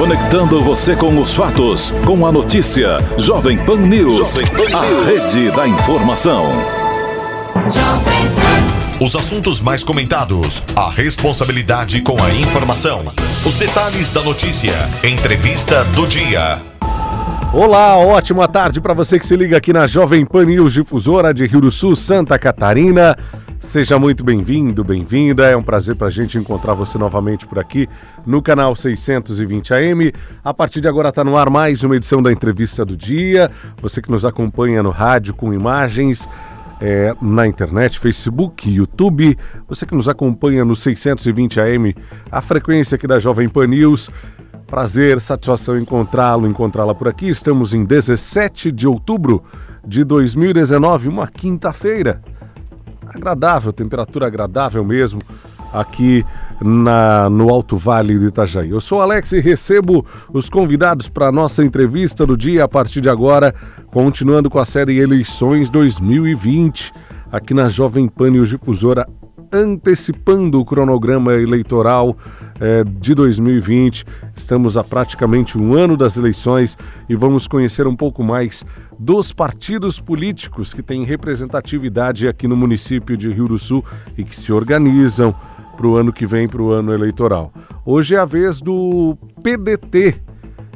Conectando você com os fatos, com a notícia. Jovem Pan News, Jovem Pan a rede da informação. Os assuntos mais comentados, a responsabilidade com a informação, os detalhes da notícia, entrevista do dia. Olá, ótima tarde para você que se liga aqui na Jovem Pan News Difusora de Rio do Sul, Santa Catarina. Seja muito bem-vindo, bem-vinda. É um prazer para a gente encontrar você novamente por aqui no canal 620 AM. A partir de agora está no ar mais uma edição da Entrevista do Dia. Você que nos acompanha no rádio com imagens, é, na internet, Facebook, YouTube. Você que nos acompanha no 620 AM, a frequência aqui da Jovem Pan News. Prazer, satisfação encontrá-lo, encontrá-la por aqui. Estamos em 17 de outubro de 2019, uma quinta-feira agradável, temperatura agradável mesmo aqui na, no Alto Vale do Itajaí. Eu sou Alex e recebo os convidados para a nossa entrevista do dia a partir de agora, continuando com a série Eleições 2020, aqui na Jovem Pan News Difusora, antecipando o cronograma eleitoral eh, de 2020. Estamos a praticamente um ano das eleições e vamos conhecer um pouco mais dos partidos políticos que têm representatividade aqui no município de Rio do Sul e que se organizam para o ano que vem, para o ano eleitoral. Hoje é a vez do PDT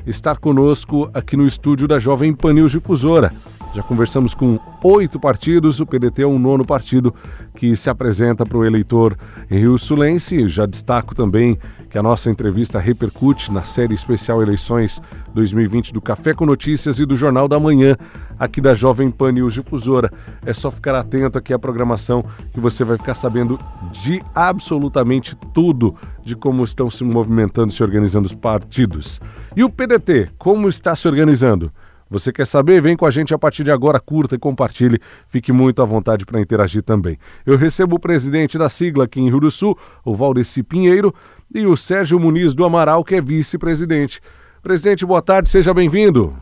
estar conosco aqui no estúdio da Jovem Panil Difusora. Já conversamos com oito partidos, o PDT é o nono partido que se apresenta para o eleitor Rio Sulense. Já destaco também que a nossa entrevista repercute na série especial Eleições 2020 do Café com Notícias e do Jornal da Manhã, aqui da Jovem Pan News Difusora. É só ficar atento aqui à programação que você vai ficar sabendo de absolutamente tudo de como estão se movimentando, se organizando os partidos. E o PDT, como está se organizando? Você quer saber? Vem com a gente a partir de agora, curta e compartilhe. Fique muito à vontade para interagir também. Eu recebo o presidente da sigla aqui em Rio do Sul, o Valdeci Pinheiro, e o Sérgio Muniz do Amaral, que é vice-presidente. Presidente, boa tarde, seja bem-vindo.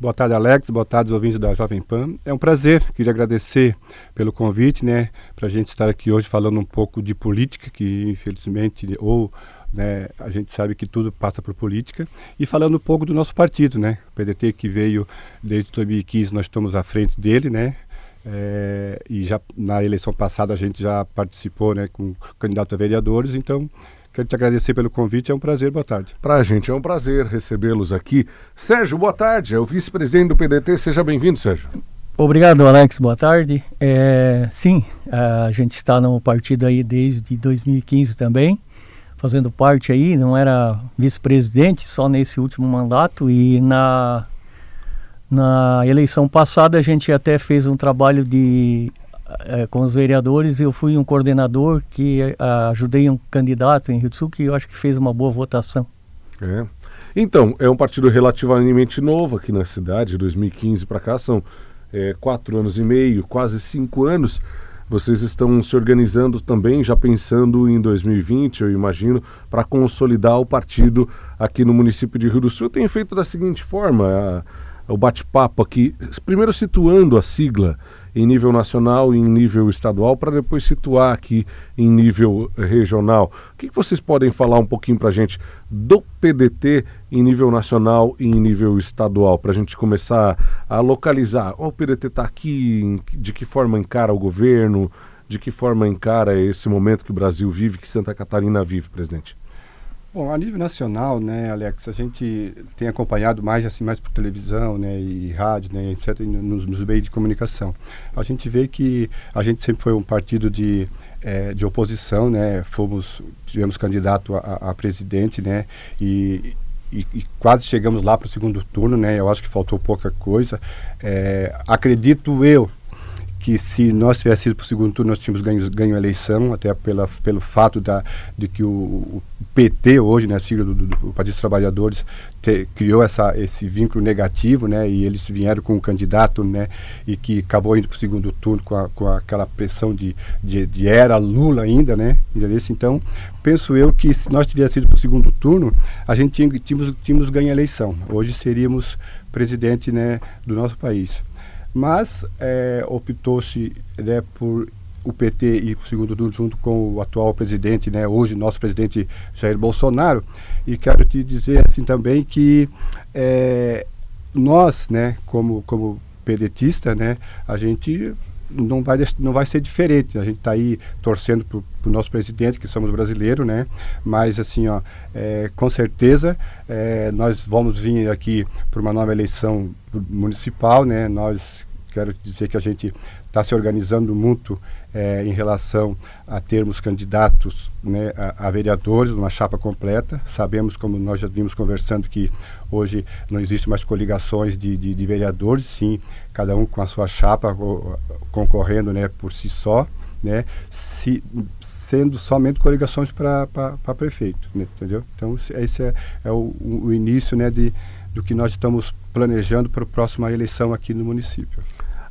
Boa tarde, Alex. Boa tarde, ouvintes da Jovem Pan. É um prazer. Queria agradecer pelo convite, né, para a gente estar aqui hoje falando um pouco de política, que infelizmente, ou né, a gente sabe que tudo passa por política, e falando um pouco do nosso partido, né, o PDT que veio desde 2015, nós estamos à frente dele, né, é, e já na eleição passada a gente já participou, né, com candidato a vereadores, então Quero te agradecer pelo convite, é um prazer, boa tarde. Para a gente é um prazer recebê-los aqui. Sérgio, boa tarde, é o vice-presidente do PDT, seja bem-vindo, Sérgio. Obrigado, Alex, boa tarde. É, sim, a gente está no partido aí desde 2015 também, fazendo parte aí, não era vice-presidente só nesse último mandato e na, na eleição passada a gente até fez um trabalho de é, com os vereadores, eu fui um coordenador que é, ajudei um candidato em Rio do Sul que eu acho que fez uma boa votação. É. Então, é um partido relativamente novo aqui na cidade, 2015 para cá, são é, quatro anos e meio, quase cinco anos. Vocês estão se organizando também, já pensando em 2020, eu imagino, para consolidar o partido aqui no município de Rio do Sul. Tenho feito da seguinte forma, a, o bate-papo aqui, primeiro situando a sigla em nível nacional e em nível estadual, para depois situar aqui em nível regional. O que, vocês podem falar um pouquinho para a gente do PDT em nível nacional e em nível estadual, para a gente começar a localizar? O PDT está aqui, de que forma encara o governo, de que forma encara esse momento que o Brasil vive, que Santa Catarina vive, presidente? Bom, a nível nacional, né, Alex, a gente tem acompanhado mais assim mais por televisão, né, e rádio, né, etc, nos, nos meios de comunicação. A gente vê que a gente sempre foi um partido de é, de oposição, né, fomos tivemos candidato a, a presidente, né, e, e, e, quase chegamos lá para o segundo turno, né? Eu acho que faltou pouca coisa. É, acredito eu que se nós tivéssemos ido para o segundo turno, nós tínhamos ganho, ganho a eleição, até pela, pelo fato da, de que o, o PT hoje, né, a sigla do, do, do Partido dos Trabalhadores, te, criou essa, esse vínculo negativo, né, e eles vieram com um candidato, né, e que acabou indo para o segundo turno com, a, com aquela pressão de, de, de, era Lula ainda, né, então penso eu que se nós tivéssemos ido para o segundo turno, a gente tínhamos, tínhamos ganho a eleição, hoje seríamos presidente, né, do nosso país mas é, optou-se né, por o PT para o segundo turno junto com o atual presidente, né, hoje nosso presidente Jair Bolsonaro. E quero te dizer assim também que é, nós, né, como, como pedetista, né, a gente não vai, não vai ser diferente. A gente está aí torcendo para o nosso presidente, que somos brasileiros, né? Mas, assim, ó, é, com certeza, é, nós vamos vir aqui para uma nova eleição municipal, né? Nós, quero dizer que a gente está se organizando muito é, em relação a termos candidatos né, a, a, vereadores, uma chapa completa. Sabemos, como nós já vimos conversando, que hoje não existe mais coligações de, de, de vereadores, sim, cada um com a sua chapa concorrendo né, por si só, né, se, sendo somente coligações para prefeito, né, entendeu? Então, esse é, é o, o início né, de, do que nós estamos planejando para a próxima eleição aqui no município.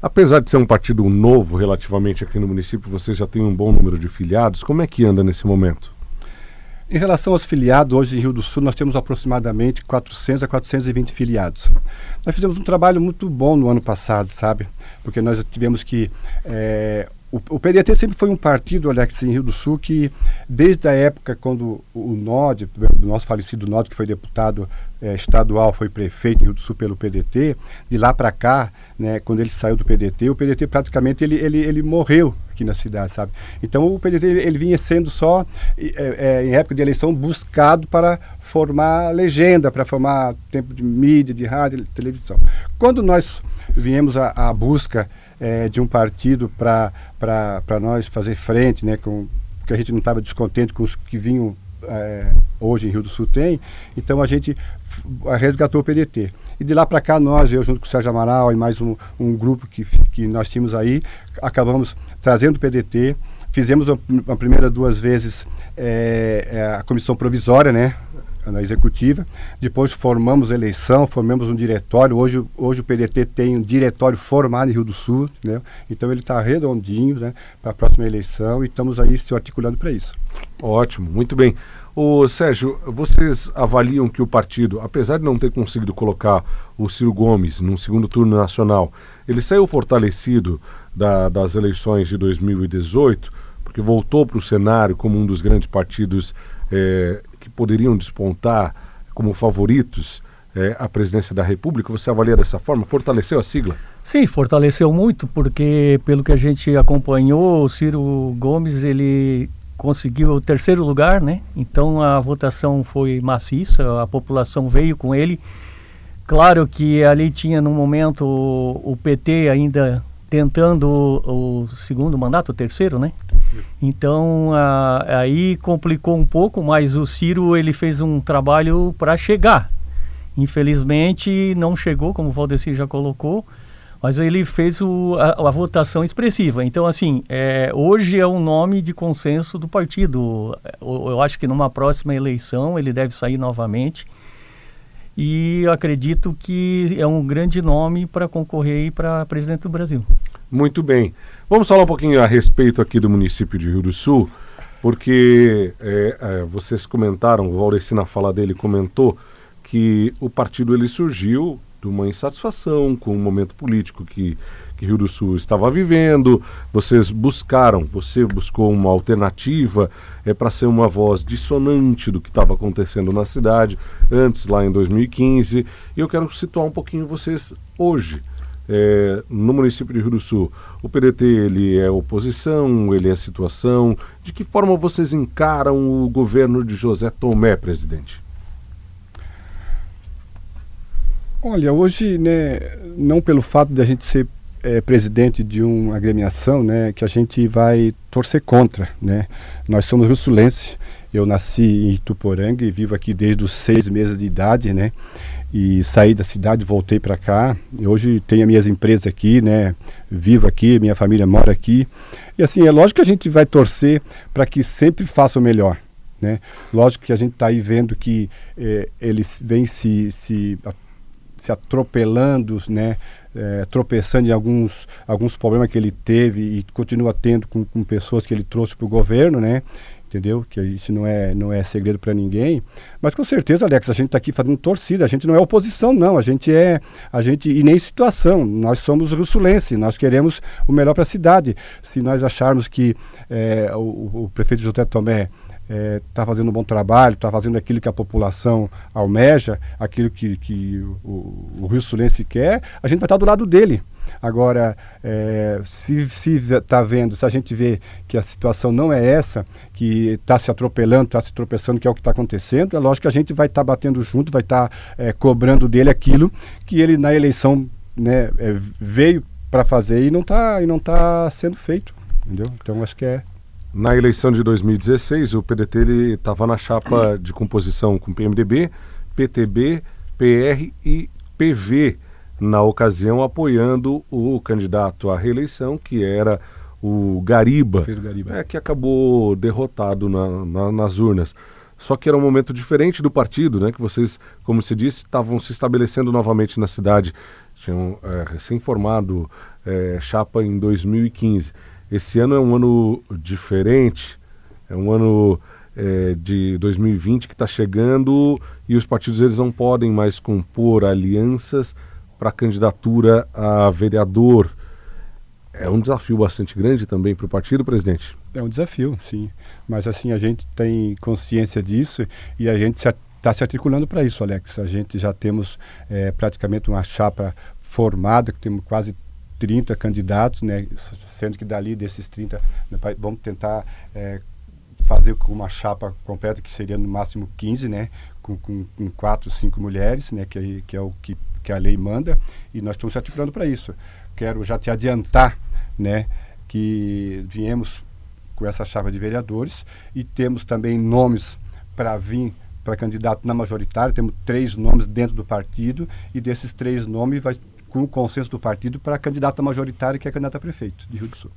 Apesar de ser um partido novo relativamente aqui no município, você já tem um bom número de filiados. Como é que anda nesse momento? Em relação aos filiados, hoje em Rio do Sul nós temos aproximadamente 400 a 420 filiados. Nós fizemos um trabalho muito bom no ano passado, sabe? Porque nós tivemos que é, o, o, PDT sempre foi um partido, Alex, em Rio do Sul, que desde a época quando o NOD, o nosso falecido NOD, que foi deputado é, estadual, foi prefeito em Rio do Sul pelo PDT, de lá para cá, né, quando ele saiu do PDT, o PDT praticamente ele, ele, ele morreu aqui na cidade, sabe? Então o PDT ele, ele vinha sendo só, é, é, em época de eleição, buscado para formar legenda, para formar tempo de mídia, de rádio, de televisão. Quando nós viemos à busca é, de um partido para nós fazer frente, né, com, que a gente não estava descontente com os que vinham é, hoje em Rio do Sul tem, então a gente resgatou o PDT. E de lá para cá, nós, eu junto com o Sérgio Amaral e mais um, um grupo que, que nós tínhamos aí, acabamos trazendo o PDT, fizemos a, a primeira duas vezes é, a comissão provisória, né? Na executiva. Depois formamos eleição, formamos um diretório. Hoje, hoje o PDT tem um diretório formado em Rio do Sul, né? então ele está redondinho né, para a próxima eleição e estamos aí se articulando para isso. Ótimo, muito bem. Ô Sérgio, vocês avaliam que o partido, apesar de não ter conseguido colocar o Ciro Gomes num segundo turno nacional, ele saiu fortalecido da, das eleições de 2018, porque voltou para o cenário como um dos grandes partidos é, que poderiam despontar como favoritos é, a presidência da República? Você avalia dessa forma? Fortaleceu a sigla? Sim, fortaleceu muito, porque pelo que a gente acompanhou, o Ciro Gomes ele conseguiu o terceiro lugar, né? Então a votação foi maciça, a população veio com ele. Claro que ali tinha no momento o, PT ainda tentando o, segundo mandato, o terceiro, né? Então a, aí complicou um pouco, mas o Ciro ele fez um trabalho para chegar. Infelizmente não chegou, como o Valdeci já colocou, mas ele fez o, a, a, votação expressiva. Então assim, é, hoje é um nome de consenso do partido. Eu, eu acho que numa próxima eleição ele deve sair novamente e acredito que é um grande nome para concorrer para presidente do Brasil. Muito bem. Vamos falar um pouquinho a respeito aqui do município de Rio do Sul, porque é, é, vocês comentaram, o Valdeci na fala dele comentou que o partido ele surgiu de uma insatisfação com o momento político que, que Rio do Sul estava vivendo. Vocês buscaram, você buscou uma alternativa é, para ser uma voz dissonante do que estava acontecendo na cidade antes, lá em 2015. E eu quero situar um pouquinho vocês hoje é, no município de Rio do Sul, o PDT ele é oposição, ele é situação. De que forma vocês encaram o governo de José Tomé, presidente? Olha, hoje, né, não pelo fato de a gente ser é, presidente de uma agremiação, né, que a gente vai torcer contra, né. Nós somos rio-sulense, eu nasci em Ituporanga e vivo aqui desde os seis meses de idade, né e saí da cidade, voltei para cá. E hoje tenho as minhas empresas aqui, né? Vivo aqui, minha família mora aqui. E assim, é lógico que a gente vai torcer para que sempre faça o melhor. Né? Lógico que a gente está aí vendo que eh, eles vêm se, se, se atropelando, né? É, tropeçando em alguns, alguns problemas que ele teve e continua tendo com, com pessoas que ele trouxe para o governo, né? Entendeu? Que isso não é, não é segredo para ninguém. Mas com certeza, Alex, a gente está aqui fazendo torcida. A gente não é oposição, não. A gente é, a gente e nem situação. Nós somos russulense. Nós queremos o melhor para a cidade. Se nós acharmos que é, o, o, prefeito José Tomé está é, tá fazendo um bom trabalho, está fazendo aquilo que a população almeja, aquilo que, que o, o Rio Sulense quer, a gente vai estar do lado dele. Agora, é, se está vendo, se a gente vê que a situação não é essa, que está se atropelando, está se tropeçando, que é o que está acontecendo, é lógico que a gente vai estar tá batendo junto, vai estar tá, é, cobrando dele aquilo que ele na eleição né, é, veio para fazer e não está não tá sendo feito. Entendeu? Então acho que é na eleição de 2016, o PDT estava na chapa de composição com PMDB, PTB, PR e PV, na ocasião apoiando o candidato à reeleição, que era o Gariba, Gariba. É, que acabou derrotado na, na, nas urnas. Só que era um momento diferente do partido, né? Que vocês, como se disse, estavam se estabelecendo novamente na cidade. Tinham é, recém-formado é, chapa em 2015. Esse ano é um ano diferente, é um ano é, de 2020 que está chegando e os partidos eles não podem mais compor alianças para candidatura a vereador. É um desafio bastante grande também para o partido, presidente. É um desafio, sim. Mas assim, a gente tem consciência disso e a gente está se articulando para isso, Alex. A gente já temos é, praticamente uma chapa formada, que temos quase 30 candidatos, né, sendo que dali desses 30, né, vamos tentar é, fazer com uma chapa completa, que seria no máximo 15, né, com, com, com quatro, cinco mulheres, né, que, que é o que, que a lei manda, e nós estamos se articulando para isso. Quero já te adiantar, né, que viemos com essa chapa de vereadores e temos também nomes para vir para candidato na majoritária, temos três nomes dentro do partido e desses três nomes vai com o consenso do partido para a candidata majoritária, que é candidata a prefeito de Rio do Sul.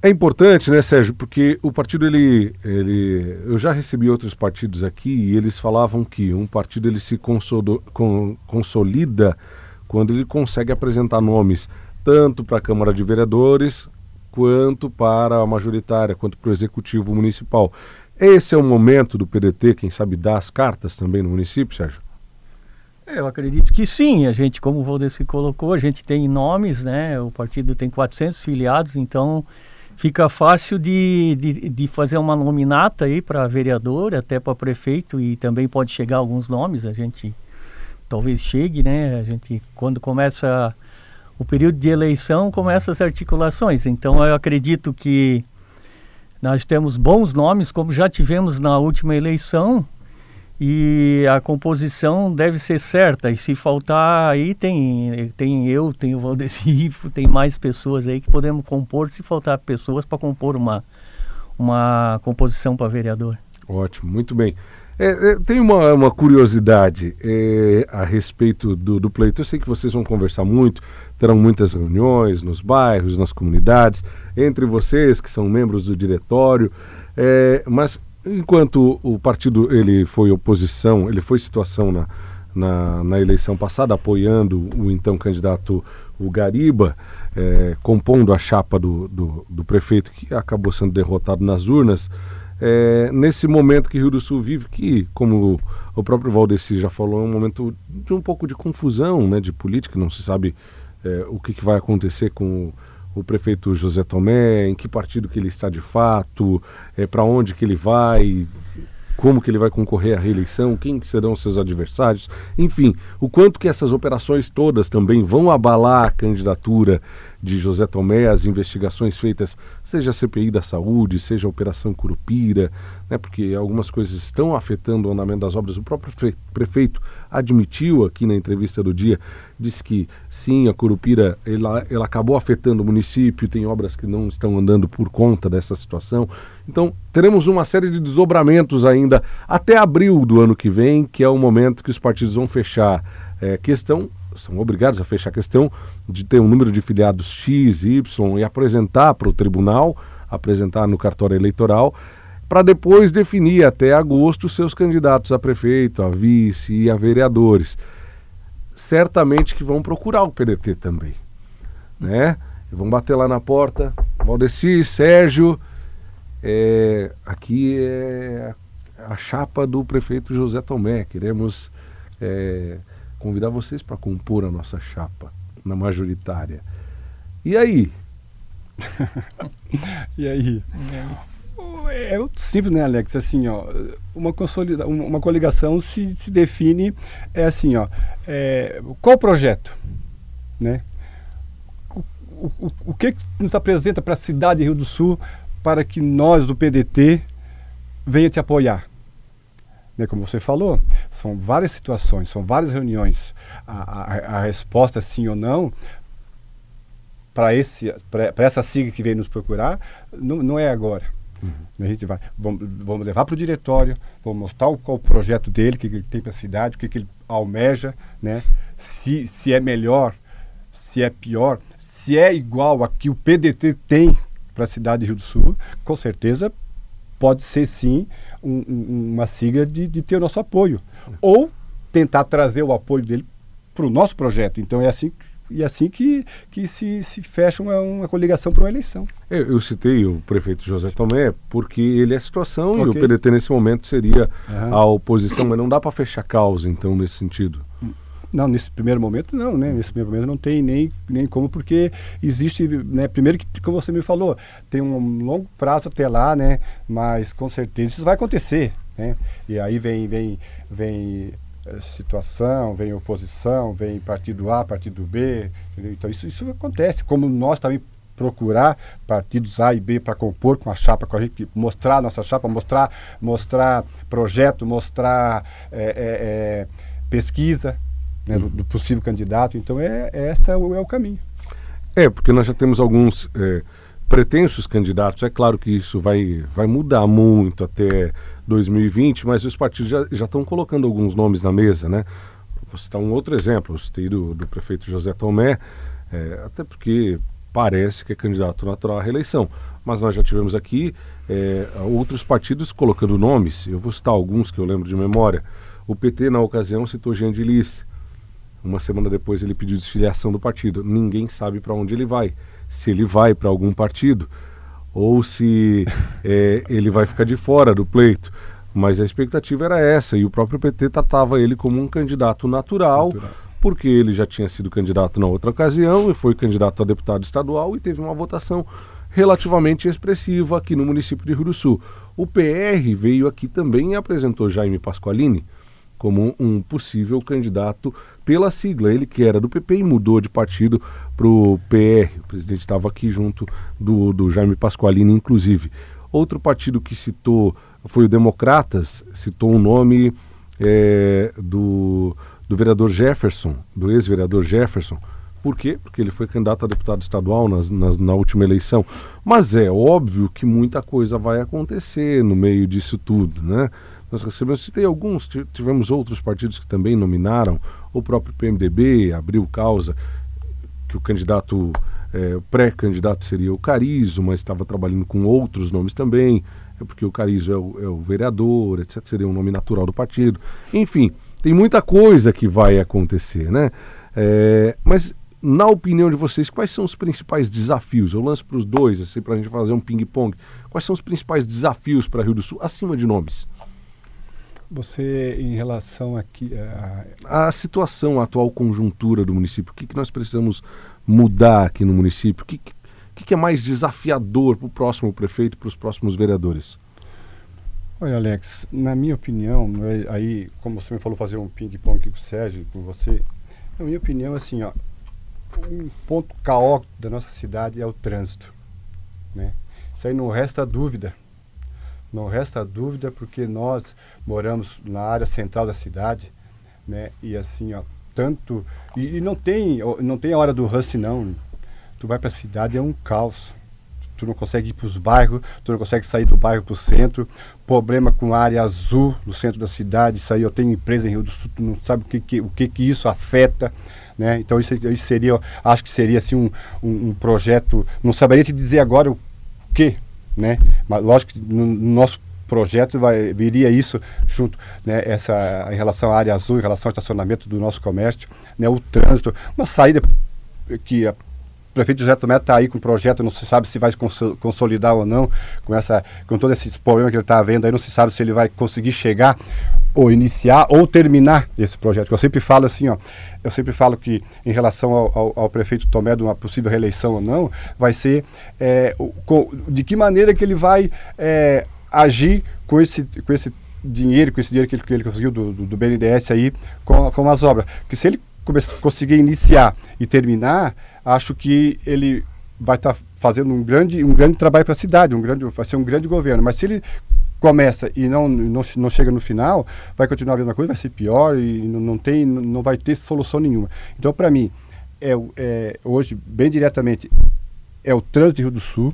É importante, né, Sérgio, porque o partido ele, ele, eu já recebi outros partidos aqui e eles falavam que um partido ele se consolida quando ele consegue apresentar nomes tanto para a Câmara de Vereadores quanto para a majoritária, quanto para o executivo municipal. Esse é o momento do PDT, quem sabe, dar as cartas também no município, Sérgio? Eu acredito que sim. A gente, como o Valdeci colocou, a gente tem nomes, né? O partido tem 400 filiados, então fica fácil de, de, de fazer uma nominata aí para vereador, até para prefeito e também pode chegar alguns nomes. A gente talvez chegue, né? A gente quando começa o período de eleição começa as articulações. Então eu acredito que nós temos bons nomes, como já tivemos na última eleição e a composição deve ser certa. E se faltar aí tem tem eu, tem o Valdeci, tem mais pessoas aí que podemos compor se faltar pessoas para compor uma uma composição para vereador. Ótimo, muito bem. É, é, tem uma, uma curiosidade é, a respeito do, do pleito. Eu sei que vocês vão conversar muito, terão muitas reuniões nos bairros, nas comunidades, entre vocês que são membros do diretório. É, mas enquanto o partido ele foi oposição, ele foi situação na, na, na eleição passada, apoiando o então candidato o Gariba, é, compondo a chapa do, do, do, prefeito que acabou sendo derrotado nas urnas. É, nesse momento que Rio do Sul vive, que, como o próprio Valdeci já falou, é um momento de um pouco de confusão né, de política, não se sabe é, o que, que vai acontecer com o prefeito José Tomé, em que partido que ele está de fato, é, para onde que ele vai, como que ele vai concorrer à reeleição, quem serão seus adversários, enfim, o quanto que essas operações todas também vão abalar a candidatura de José Tomé, as investigações feitas, seja a CPI da saúde, seja a Operação Curupira, né, porque algumas coisas estão afetando o andamento das obras. O próprio prefeito admitiu aqui na entrevista do dia, disse que sim, a Curupira ela, ela acabou afetando o município, tem obras que não estão andando por conta dessa situação. Então, teremos uma série de desdobramentos ainda até abril do ano que vem, que é o momento que os partidos vão fechar é, questão são obrigados a fechar a questão de ter um número de filiados X, Y e apresentar para o tribunal, apresentar no cartório eleitoral, para depois definir até agosto seus candidatos a prefeito, a vice e a vereadores. Certamente que vão procurar o PDT também, né? vão bater lá na porta, Valdeci, Sérgio, é, aqui é a chapa do prefeito José Tomé. Queremos é, convidar vocês para compor a nossa chapa na majoritária. E aí? e aí? É, simples, né, Alex? Assim, ó, uma, consolida, uma coligação se, se define é assim, ó, é, qual o projeto, né? O, o, o que nos apresenta para a cidade de Rio do Sul para que nós do PDT venha te apoiar? Né, como você falou, são várias situações, são várias reuniões. A, a, a resposta sim ou não para essa sigla que veio nos procurar não, não é agora. Uhum. A gente vai, vamos, vamos levar para o diretório, vamos mostrar o, qual o projeto dele, o que, que ele tem para a cidade, o que, que ele almeja, né? se, se é melhor, se é pior, se é igual a que o PDT tem para a cidade de Rio do Sul, com certeza pode ser sim um, um, uma sigla de, de ter o nosso apoio. Ou tentar trazer o apoio dele para o nosso projeto. Então é assim e assim que, que se, se fecha uma, uma coligação para uma eleição. Eu, eu, citei o prefeito José Tomé porque ele é a situação okay. e o PDT nesse momento seria uhum. a oposição, mas não dá para fechar causa, então, nesse sentido. Não, nesse primeiro momento não, né? Nesse primeiro momento não tem nem, nem como, porque existe, né? Primeiro que, como você me falou, tem um longo prazo até lá, né? Mas com certeza isso vai acontecer, né? E aí vem, vem, vem situação, vem oposição, vem partido A, partido B, entendeu? então isso, isso acontece. Como nós também procurar partidos A e B para compor com a chapa, com a gente mostrar a nossa chapa, mostrar, mostrar projeto, mostrar é, é, pesquisa, né, do, do, possível candidato. Então, é, é essa é o, é o caminho. É, porque nós já temos alguns pretensos candidatos. É claro que isso vai, vai mudar muito até 2020, mas os partidos já, já estão colocando alguns nomes na mesa, né? Vou citar um outro exemplo, eu citei do, do prefeito José Tomé, é, até porque parece que é candidato natural à reeleição. Mas nós já tivemos aqui é, outros partidos colocando nomes, eu vou citar alguns que eu lembro de memória. O PT, na ocasião, citou Jean de Lice, uma semana depois ele pediu desfiliação do partido. Ninguém sabe para onde ele vai. Se ele vai para algum partido ou se é, ele vai ficar de fora do pleito. Mas a expectativa era essa e o próprio PT tratava ele como um candidato natural, natural, porque ele já tinha sido candidato na outra ocasião e foi candidato a deputado estadual e teve uma votação relativamente expressiva aqui no município de Rio do Sul. O PR veio aqui também e apresentou Jaime Pasqualini como um possível candidato pela sigla. Ele que era do PP e mudou de partido para o PR. O presidente estava aqui junto do, do Jaime Pasqualini, inclusive. Outro partido que citou foi o Democratas, citou o nome é, do, do vereador Jefferson, do ex-vereador Jefferson. Por quê? Porque ele foi candidato a deputado estadual nas, nas, na última eleição. Mas é óbvio que muita coisa vai acontecer no meio disso tudo, né? Nós recebemos, citei alguns, tivemos outros partidos que também nominaram, o próprio PMDB abriu causa que o candidato, é, pré-candidato seria o Carizo, mas estava trabalhando com outros nomes também, é porque o Carizo é o, é o vereador, etc., seria um nome natural do partido. Enfim, tem muita coisa que vai acontecer, né? É, mas, na opinião de vocês, quais são os principais desafios? Eu lanço para os dois, assim, para a gente fazer um ping-pong. Quais são os principais desafios para Rio do Sul, acima de nomes? Você, em relação aqui a... a situação, a atual conjuntura do município, o que, que nós precisamos mudar aqui no município? O que, que, que é mais desafiador para o próximo prefeito, para os próximos vereadores? Olha, Alex, na minha opinião, é, aí, como você me falou, fazer um ping-pong com o Sérgio, com você, na minha opinião, assim, ó, um ponto caótico da nossa cidade é o trânsito, né? Isso aí não resta dúvida não resta dúvida porque nós moramos na área central da cidade, né? E assim, ó, tanto e, e não tem não tem a hora do rush não. Tu vai para a cidade é um caos. Tu não consegue ir para os bairros, tu não consegue sair do bairro para o centro. Problema com a área azul no centro da cidade. Isso aí eu tenho empresa em Rio do Sul, tu não sabe o que, que o que, que isso afeta. Né? Então isso, isso seria, acho que seria assim um, um, um projeto, não saberia te dizer agora o que, né? Mas lógico que no, no nosso projeto vai, viria isso junto, né, essa, em relação à área azul, em relação ao estacionamento do nosso comércio, né, o trânsito, uma saída que prefeito José Tomé está aí com o projeto, não se sabe se vai consolidar ou não, com, essa, com todo esse problema que ele está vendo aí, não se sabe se ele vai conseguir chegar ou iniciar ou terminar esse projeto. Eu sempre falo assim, ó, eu sempre falo que em relação ao, ao, ao prefeito Tomé de uma possível reeleição ou não, vai ser é, de que maneira que ele vai é, agir com esse, com esse dinheiro, com esse dinheiro que ele, que ele conseguiu do, do, do BNDES aí com, com as obras. Que se ele conseguir iniciar e terminar, acho que ele vai estar tá fazendo um grande, um grande trabalho para a cidade, um grande, vai ser um grande governo. Mas se ele começa e não, não, não chega no final, vai continuar a mesma coisa, vai ser pior e não, não tem, não vai ter solução nenhuma. Então, para mim, é, é, hoje, bem diretamente, é o trânsito de Rio do Sul,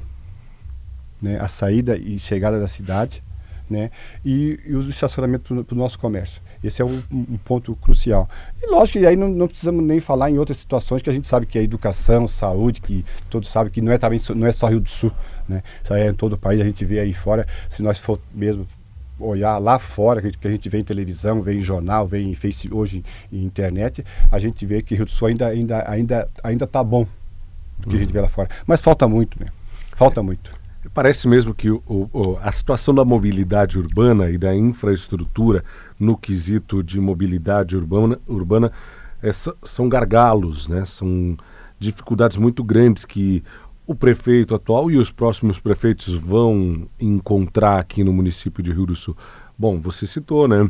né, a saída e chegada da cidade, né, e, e o estacionamento para o nosso comércio. Esse é um, um, ponto crucial. E lógico que aí não, não, precisamos nem falar em outras situações que a gente sabe que é educação, saúde, que todos sabem que não é, também, não é só Rio do Sul. Né? Isso aí é em todo o país, a gente vê aí fora, se nós for mesmo olhar lá fora, que, que a gente vê em televisão, vê em jornal, vê em face, hoje em internet, a gente vê que Rio do Sul ainda ainda ainda ainda está bom do que uhum. a gente vê lá fora. Mas falta muito, né? Falta muito. Parece mesmo que o, o, a situação da mobilidade urbana e da infraestrutura no quesito de mobilidade urbana, urbana é, são gargalos, né? são dificuldades muito grandes que o prefeito atual e os próximos prefeitos vão encontrar aqui no município de Rio do Sul. Bom, você citou, né?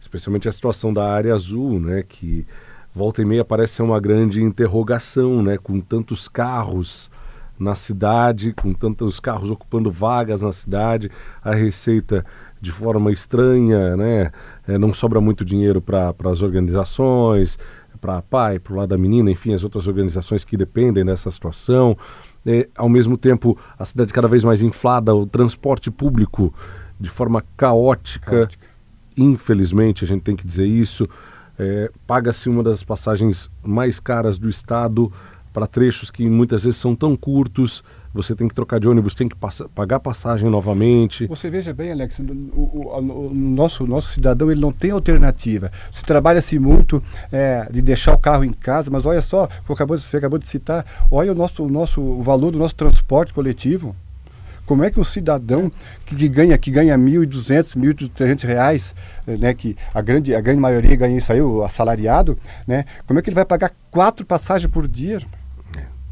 Especialmente a situação da área azul, né? Que volta e meia parece ser uma grande interrogação, né? Com tantos carros na cidade, com tantos carros ocupando vagas na cidade, a receita de forma estranha, né? É, não sobra muito dinheiro para as organizações, para a PAI, para o lado da menina, enfim, as outras organizações que dependem dessa situação. É, ao mesmo tempo, a cidade cada vez mais inflada, o transporte público de forma caótica. caótica. Infelizmente, a gente tem que dizer isso. É, Paga-se uma das passagens mais caras do estado para trechos que muitas vezes são tão curtos, você tem que trocar de ônibus, tem que passa, pagar passagem novamente. Você veja bem, Alex, o, o, o nosso, nosso cidadão ele não tem alternativa. Se trabalha-se muito é, de deixar o carro em casa, mas olha só, acabou, você acabou de citar, olha o nosso, o nosso o valor do nosso transporte coletivo. Como é que um cidadão que, que ganha que ganha 1.200, 1.300 reais, né, que a grande, a grande maioria ganha isso aí, o assalariado, né, como é que ele vai pagar quatro passagens por dia?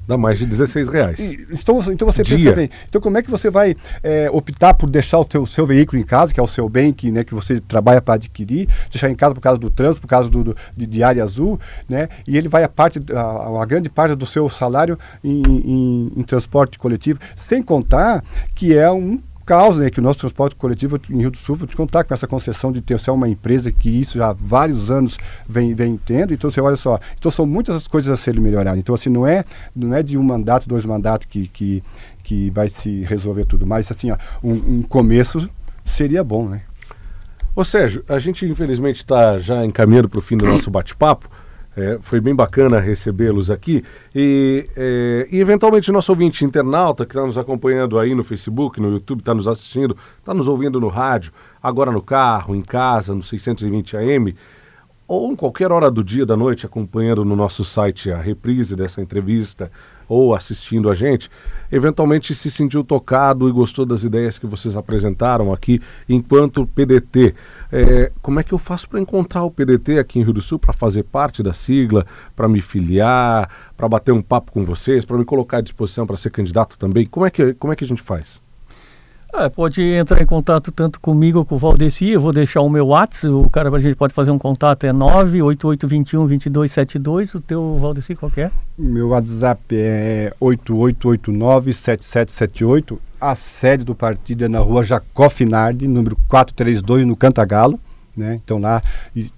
Dá mais de 16 reais. então, então você Dia. pensa bem. Então como é que você vai é, optar por deixar o teu, seu veículo em casa, que é o seu bem, que, né, que você trabalha para adquirir, deixar em casa por causa do trânsito, por causa do, do de, de, área azul, né? E ele vai a parte, a, uma grande parte do seu salário em, em, em transporte coletivo, sem contar que é um causa né, que o nosso transporte coletivo em Rio do Sul, vou te contar com essa concessão de ter ser uma empresa que isso já há vários anos vem, vem tendo, então você olha só, então são muitas coisas a serem melhoradas. Então assim, não é, não é de um mandato, dois mandatos que, que, que vai se resolver tudo, mas assim, ó, um, um começo seria bom, né? Ô Sérgio, a gente infelizmente está já encaminhando para o fim do nosso bate-papo, é, foi bem bacana recebê-los aqui. E, é, e, eventualmente, nosso ouvinte internauta que está nos acompanhando aí no Facebook, no YouTube, está nos assistindo, está nos ouvindo no rádio, agora no carro, em casa, no 620 AM, ou em qualquer hora do dia, da noite, acompanhando no nosso site a reprise dessa entrevista ou assistindo a gente, eventualmente se sentiu tocado e gostou das ideias que vocês apresentaram aqui enquanto PDT. É, como é que eu faço para encontrar o PDT aqui em Rio do Sul, para fazer parte da sigla, para me filiar, para bater um papo com vocês, para me colocar à disposição para ser candidato também? Como é que, como é que a gente faz? É, pode entrar em contato tanto comigo ou com o Valdeci, eu vou deixar o meu WhatsApp, o cara a gente pode fazer um contato, é 98821 2272, o teu Valdeci qual é? Meu WhatsApp é 8889-7778, a sede do partido é na rua Jacó Finardi, número 432, no Cantagalo. Né? Então lá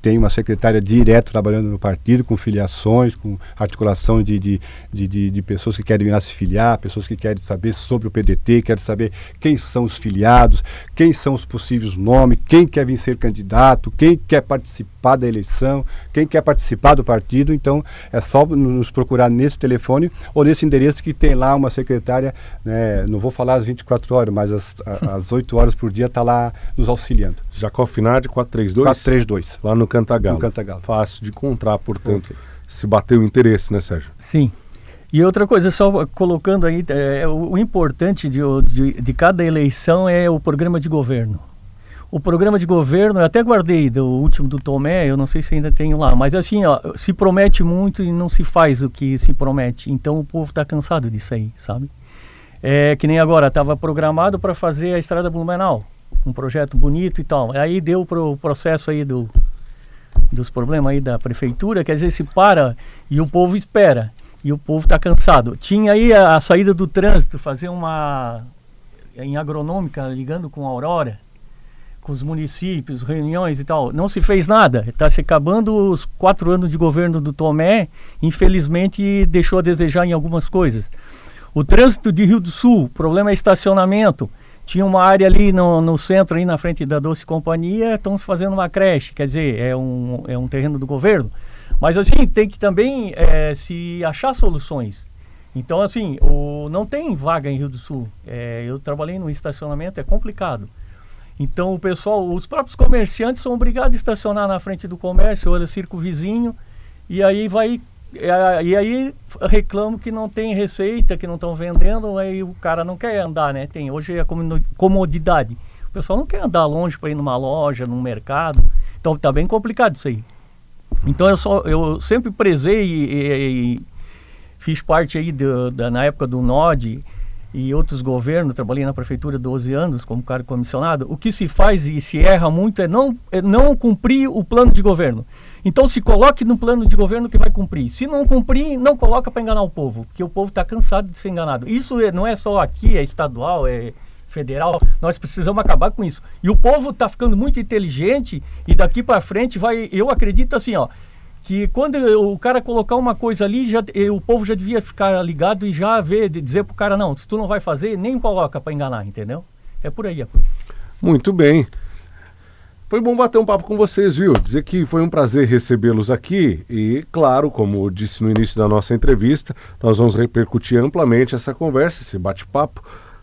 tem uma secretária direto trabalhando no partido, com filiações, com articulação de, de, de, de, pessoas que querem vir se filiar, pessoas que querem saber sobre o PDT, querem saber quem são os filiados, quem são os possíveis nomes, quem quer vir ser candidato, quem quer participar da eleição, quem quer participar do partido. Então é só nos procurar nesse telefone ou nesse endereço que tem lá uma secretária, né? não vou falar às 24 horas, mas às, às 8 horas por dia está lá nos auxiliando. Jacó Finardi, 432? 432. Lá no Cantagalo. No Cantagalo. Fácil de encontrar, portanto, okay. se bater o interesse, né, Sérgio? Sim. E outra coisa, só colocando aí, é, o, o, importante de, de, de, cada eleição é o programa de governo. O programa de governo, eu até guardei do último do Tomé, eu não sei se ainda tenho lá, mas assim, ó, se promete muito e não se faz o que se promete. Então o povo está cansado disso aí, sabe? É que nem agora, estava programado para fazer a Estrada Blumenau, um projeto bonito e tal. Aí deu para o processo aí do, dos problemas aí da prefeitura, quer dizer, se para e o povo espera e o povo está cansado. Tinha aí a, a, saída do trânsito, fazer uma em agronômica ligando com a Aurora, com os municípios, reuniões e tal. Não se fez nada. Está se acabando os quatro anos de governo do Tomé. Infelizmente deixou a desejar em algumas coisas. O trânsito de Rio do Sul, problema é estacionamento. Tinha uma área ali no, no centro, aí na frente da Doce Companhia, estão fazendo uma creche, quer dizer, é um, é um terreno do governo. Mas assim, tem que também é, se achar soluções. Então, assim, o, não tem vaga em Rio do Sul. É, eu trabalhei no estacionamento, é complicado. Então, o pessoal, os próprios comerciantes são obrigados a estacionar na frente do comércio, olha, circo vizinho, e aí vai. E aí reclamo que não tem receita, que não estão vendendo, aí o cara não quer andar, né? Tem, hoje é a comodidade. O pessoal não quer andar longe para ir numa loja, num mercado. Então tá bem complicado isso aí. Então eu, só, eu sempre prezei e, e, e fiz parte aí do, da, na época do NOD e outros governos, trabalhei na prefeitura 12 anos como cara comissionado. O que se faz e se erra muito é não, é não cumprir o plano de governo. Então se coloque no plano de governo que vai cumprir. Se não cumprir, não coloca para enganar o povo, porque o povo está cansado de ser enganado. Isso é, não é só aqui, é estadual, é federal, nós precisamos acabar com isso. E o povo está ficando muito inteligente e daqui para frente vai, eu acredito assim, ó, que quando o cara colocar uma coisa ali, já, o povo já devia ficar ligado e já ver, dizer pro cara, não, se tu não vai fazer, nem coloca para enganar, entendeu? É por aí a coisa. Muito bem. Foi bom bater um papo com vocês, viu? Dizer que foi um prazer recebê-los aqui e, claro, como disse no início da nossa entrevista, nós vamos repercutir amplamente essa conversa, esse bate-papo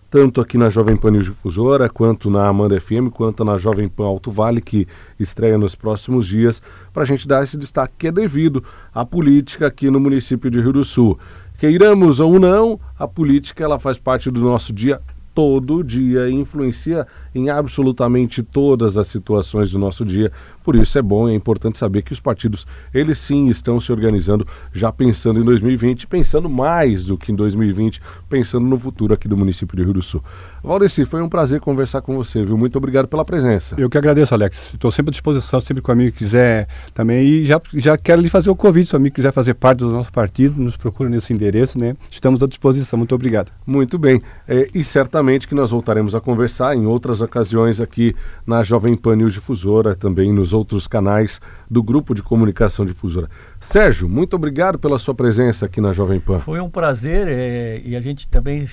tanto aqui na Jovem Pan Difusora, quanto na Amanda FM, quanto na Jovem Pan Alto Vale, que estreia nos próximos dias, para a gente dar esse destaque que é devido à política aqui no município de Rio do Sul. Queiramos ou não, a política ela faz parte do nosso dia todo dia e influencia em absolutamente todas as situações do nosso dia. Por isso é bom e é importante saber que os partidos, eles sim estão se organizando, já pensando em 2020, pensando mais do que em 2020, pensando no futuro aqui do município de Rio do Sul. Valdeci, foi um prazer conversar com você, viu? Muito obrigado pela presença. Eu que agradeço, Alex. Estou sempre à disposição, sempre que o amigo quiser também. E já, já quero lhe fazer o convite, se o amigo quiser fazer parte do nosso partido, nos procura nesse endereço, né? Estamos à disposição. Muito obrigado. Muito bem. É, e certamente que nós voltaremos a conversar em outras ocasiões aqui na Jovem Pan News Difusora, também nos outros canais do Grupo de Comunicação Difusora. Sérgio, muito obrigado pela sua presença aqui na Jovem Pan. Foi um prazer é, e a gente também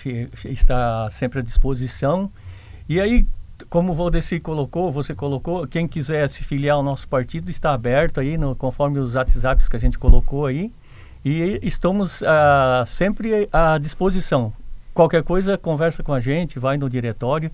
está sempre à disposição. E aí, como o Valdeci colocou, você colocou, quem quiser se filiar ao nosso partido está aberto aí, no, conforme os WhatsApps que a gente colocou aí. E estamos ah, sempre à disposição. Qualquer coisa, conversa com a gente, vai no diretório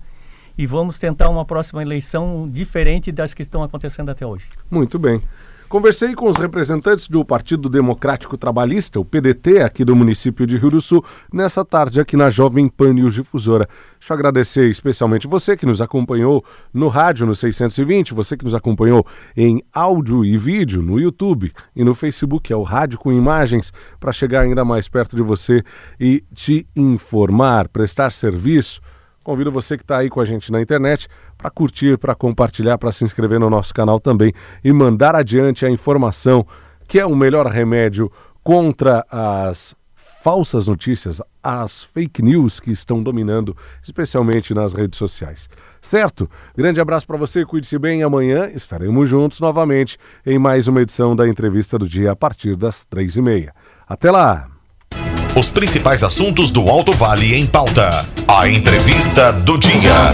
e vamos tentar uma próxima eleição diferente das que estão acontecendo até hoje. Muito bem. Conversei com os representantes do Partido Democrático Trabalhista, o PDT, aqui do município de Rio do Sul, nessa tarde aqui na Jovem Pan News Difusora. Deixa eu agradecer especialmente você que nos acompanhou no rádio no 620, você que nos acompanhou em áudio e vídeo no YouTube e no Facebook, é o Rádio com Imagens, para chegar ainda mais perto de você e te informar, prestar serviço Convido você que está aí com a gente na internet para curtir, para compartilhar, para se inscrever no nosso canal também e mandar adiante a informação que é o melhor remédio contra as falsas notícias, as fake news que estão dominando, especialmente nas redes sociais. Certo? Grande abraço para você, cuide-se bem. Amanhã estaremos juntos novamente em mais uma edição da entrevista do dia a partir das três e meia. Até lá! Os principais assuntos do Alto Vale em pauta. A entrevista do dia.